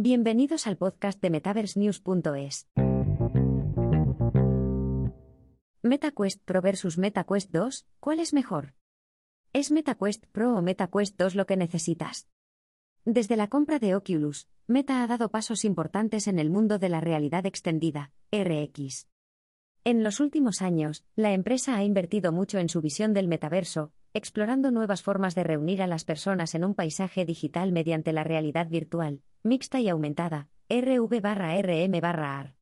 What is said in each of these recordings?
Bienvenidos al podcast de MetaverseNews.es. MetaQuest Pro versus MetaQuest 2, ¿cuál es mejor? ¿Es MetaQuest Pro o MetaQuest 2 lo que necesitas? Desde la compra de Oculus, Meta ha dado pasos importantes en el mundo de la realidad extendida, RX. En los últimos años, la empresa ha invertido mucho en su visión del metaverso, explorando nuevas formas de reunir a las personas en un paisaje digital mediante la realidad virtual, mixta y aumentada, RV-RM-AR.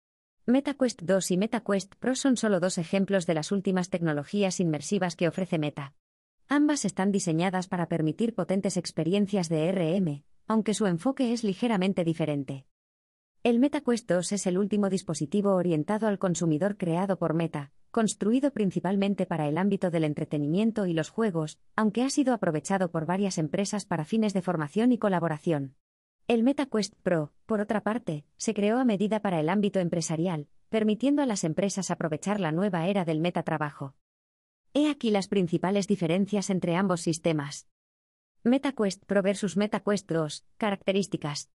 MetaQuest 2 y MetaQuest Pro son solo dos ejemplos de las últimas tecnologías inmersivas que ofrece Meta. Ambas están diseñadas para permitir potentes experiencias de RM, aunque su enfoque es ligeramente diferente. El MetaQuest 2 es el último dispositivo orientado al consumidor creado por Meta, construido principalmente para el ámbito del entretenimiento y los juegos, aunque ha sido aprovechado por varias empresas para fines de formación y colaboración. El MetaQuest Pro, por otra parte, se creó a medida para el ámbito empresarial, permitiendo a las empresas aprovechar la nueva era del metatrabajo. He aquí las principales diferencias entre ambos sistemas. MetaQuest Pro versus MetaQuest 2. Características.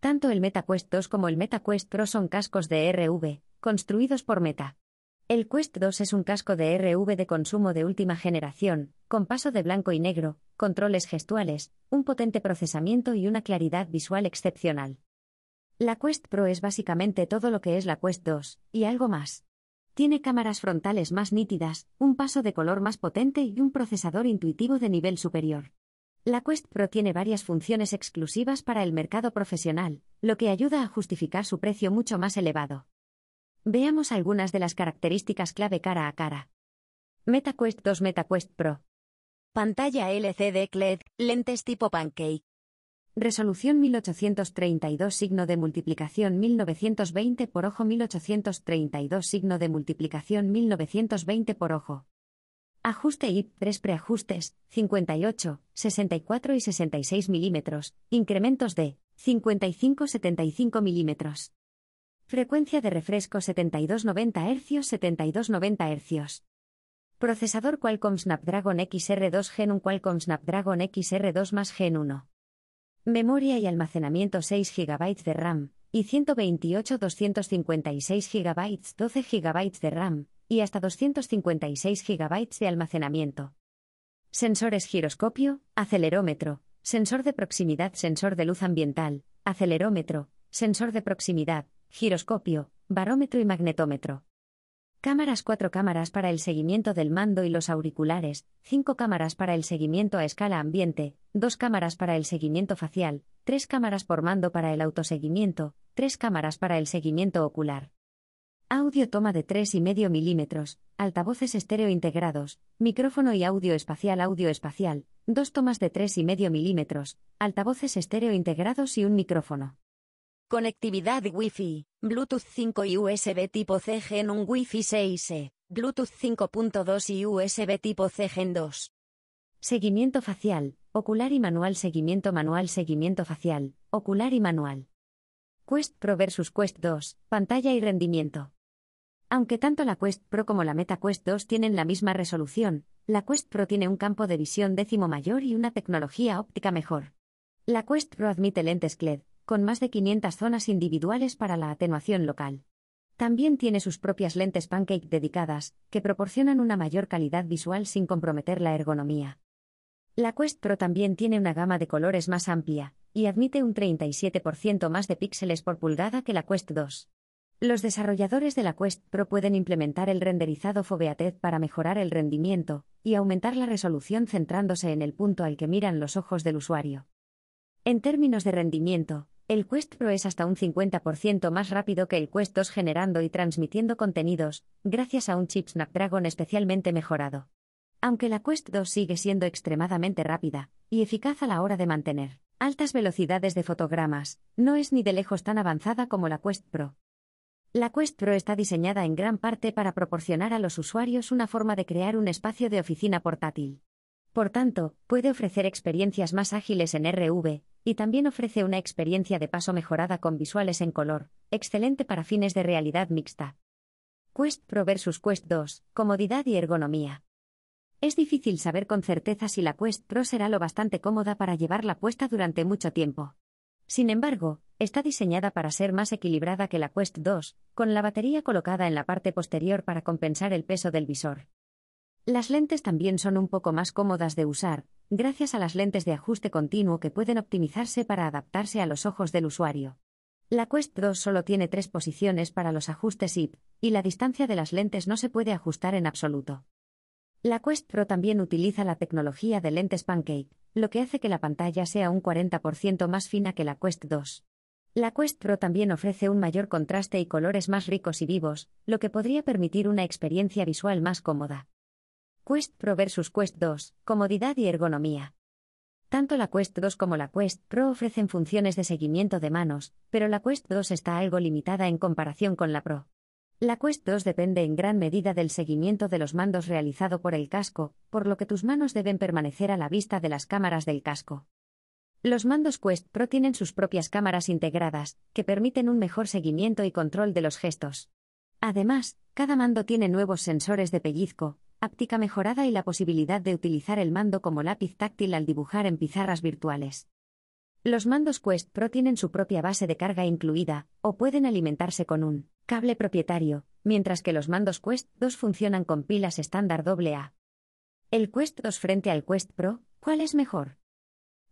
Tanto el MetaQuest 2 como el MetaQuest Pro son cascos de RV, construidos por Meta. El Quest 2 es un casco de RV de consumo de última generación, con paso de blanco y negro, controles gestuales, un potente procesamiento y una claridad visual excepcional. La Quest Pro es básicamente todo lo que es la Quest 2, y algo más. Tiene cámaras frontales más nítidas, un paso de color más potente y un procesador intuitivo de nivel superior. La Quest Pro tiene varias funciones exclusivas para el mercado profesional, lo que ayuda a justificar su precio mucho más elevado. Veamos algunas de las características clave cara a cara. MetaQuest 2 MetaQuest Pro. Pantalla LCD LED, lentes tipo pancake. Resolución 1832 signo de multiplicación 1920 por ojo 1832 signo de multiplicación 1920 por ojo. Ajuste IP 3 preajustes 58, 64 y 66 milímetros, incrementos de 55-75 milímetros. Frecuencia de refresco 7290 Hz 7290 Hz. Procesador Qualcomm Snapdragon XR2 Gen 1 Qualcomm Snapdragon XR2 más Gen 1. Memoria y almacenamiento 6 GB de RAM y 128 256 GB 12 GB de RAM y hasta 256 GB de almacenamiento. Sensores giroscopio, acelerómetro, sensor de proximidad, sensor de luz ambiental, acelerómetro, sensor de proximidad, giroscopio, barómetro y magnetómetro. Cámaras 4 cámaras para el seguimiento del mando y los auriculares, 5 cámaras para el seguimiento a escala ambiente, 2 cámaras para el seguimiento facial, 3 cámaras por mando para el autoseguimiento, 3 cámaras para el seguimiento ocular. Audio toma de 3,5 milímetros, altavoces estéreo integrados, micrófono y audio espacial audio espacial, dos tomas de 3,5 milímetros, altavoces estéreo integrados y un micrófono. Conectividad Wi-Fi, Bluetooth 5 y USB tipo C Gen 1 Wi-Fi 6E, Bluetooth 5.2 y USB tipo C Gen 2. Seguimiento facial, ocular y manual seguimiento manual seguimiento facial, ocular y manual. Quest Pro versus Quest 2, pantalla y rendimiento. Aunque tanto la Quest Pro como la Meta Quest 2 tienen la misma resolución, la Quest Pro tiene un campo de visión décimo mayor y una tecnología óptica mejor. La Quest Pro admite lentes LED, con más de 500 zonas individuales para la atenuación local. También tiene sus propias lentes pancake dedicadas, que proporcionan una mayor calidad visual sin comprometer la ergonomía. La Quest Pro también tiene una gama de colores más amplia, y admite un 37% más de píxeles por pulgada que la Quest 2. Los desarrolladores de la Quest Pro pueden implementar el renderizado Foveated para mejorar el rendimiento y aumentar la resolución centrándose en el punto al que miran los ojos del usuario. En términos de rendimiento, el Quest Pro es hasta un 50% más rápido que el Quest 2 generando y transmitiendo contenidos, gracias a un chip Snapdragon especialmente mejorado. Aunque la Quest 2 sigue siendo extremadamente rápida y eficaz a la hora de mantener altas velocidades de fotogramas, no es ni de lejos tan avanzada como la Quest Pro. La Quest Pro está diseñada en gran parte para proporcionar a los usuarios una forma de crear un espacio de oficina portátil. Por tanto, puede ofrecer experiencias más ágiles en RV, y también ofrece una experiencia de paso mejorada con visuales en color, excelente para fines de realidad mixta. Quest Pro versus Quest 2, comodidad y ergonomía. Es difícil saber con certeza si la Quest Pro será lo bastante cómoda para llevarla puesta durante mucho tiempo. Sin embargo, está diseñada para ser más equilibrada que la Quest 2, con la batería colocada en la parte posterior para compensar el peso del visor. Las lentes también son un poco más cómodas de usar, gracias a las lentes de ajuste continuo que pueden optimizarse para adaptarse a los ojos del usuario. La Quest 2 solo tiene tres posiciones para los ajustes IP, y la distancia de las lentes no se puede ajustar en absoluto. La Quest Pro también utiliza la tecnología de lentes Pancake, lo que hace que la pantalla sea un 40% más fina que la Quest 2. La Quest Pro también ofrece un mayor contraste y colores más ricos y vivos, lo que podría permitir una experiencia visual más cómoda. Quest Pro versus Quest 2, comodidad y ergonomía. Tanto la Quest 2 como la Quest Pro ofrecen funciones de seguimiento de manos, pero la Quest 2 está algo limitada en comparación con la Pro. La Quest 2 depende en gran medida del seguimiento de los mandos realizado por el casco, por lo que tus manos deben permanecer a la vista de las cámaras del casco. Los mandos Quest Pro tienen sus propias cámaras integradas, que permiten un mejor seguimiento y control de los gestos. Además, cada mando tiene nuevos sensores de pellizco, áptica mejorada y la posibilidad de utilizar el mando como lápiz táctil al dibujar en pizarras virtuales. Los mandos Quest Pro tienen su propia base de carga incluida, o pueden alimentarse con un cable propietario, mientras que los mandos Quest 2 funcionan con pilas estándar AA. El Quest 2 frente al Quest Pro, ¿cuál es mejor?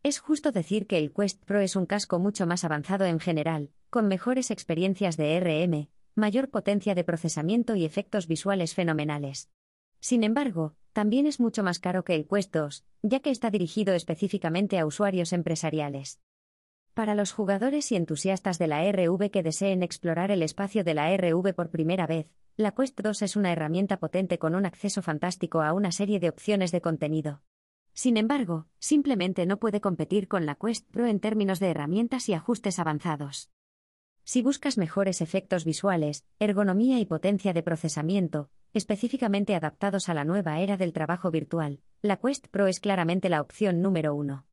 Es justo decir que el Quest Pro es un casco mucho más avanzado en general, con mejores experiencias de RM, mayor potencia de procesamiento y efectos visuales fenomenales. Sin embargo, también es mucho más caro que el Quest 2, ya que está dirigido específicamente a usuarios empresariales. Para los jugadores y entusiastas de la RV que deseen explorar el espacio de la RV por primera vez, la Quest 2 es una herramienta potente con un acceso fantástico a una serie de opciones de contenido. Sin embargo, simplemente no puede competir con la Quest Pro en términos de herramientas y ajustes avanzados. Si buscas mejores efectos visuales, ergonomía y potencia de procesamiento, específicamente adaptados a la nueva era del trabajo virtual, la Quest Pro es claramente la opción número uno.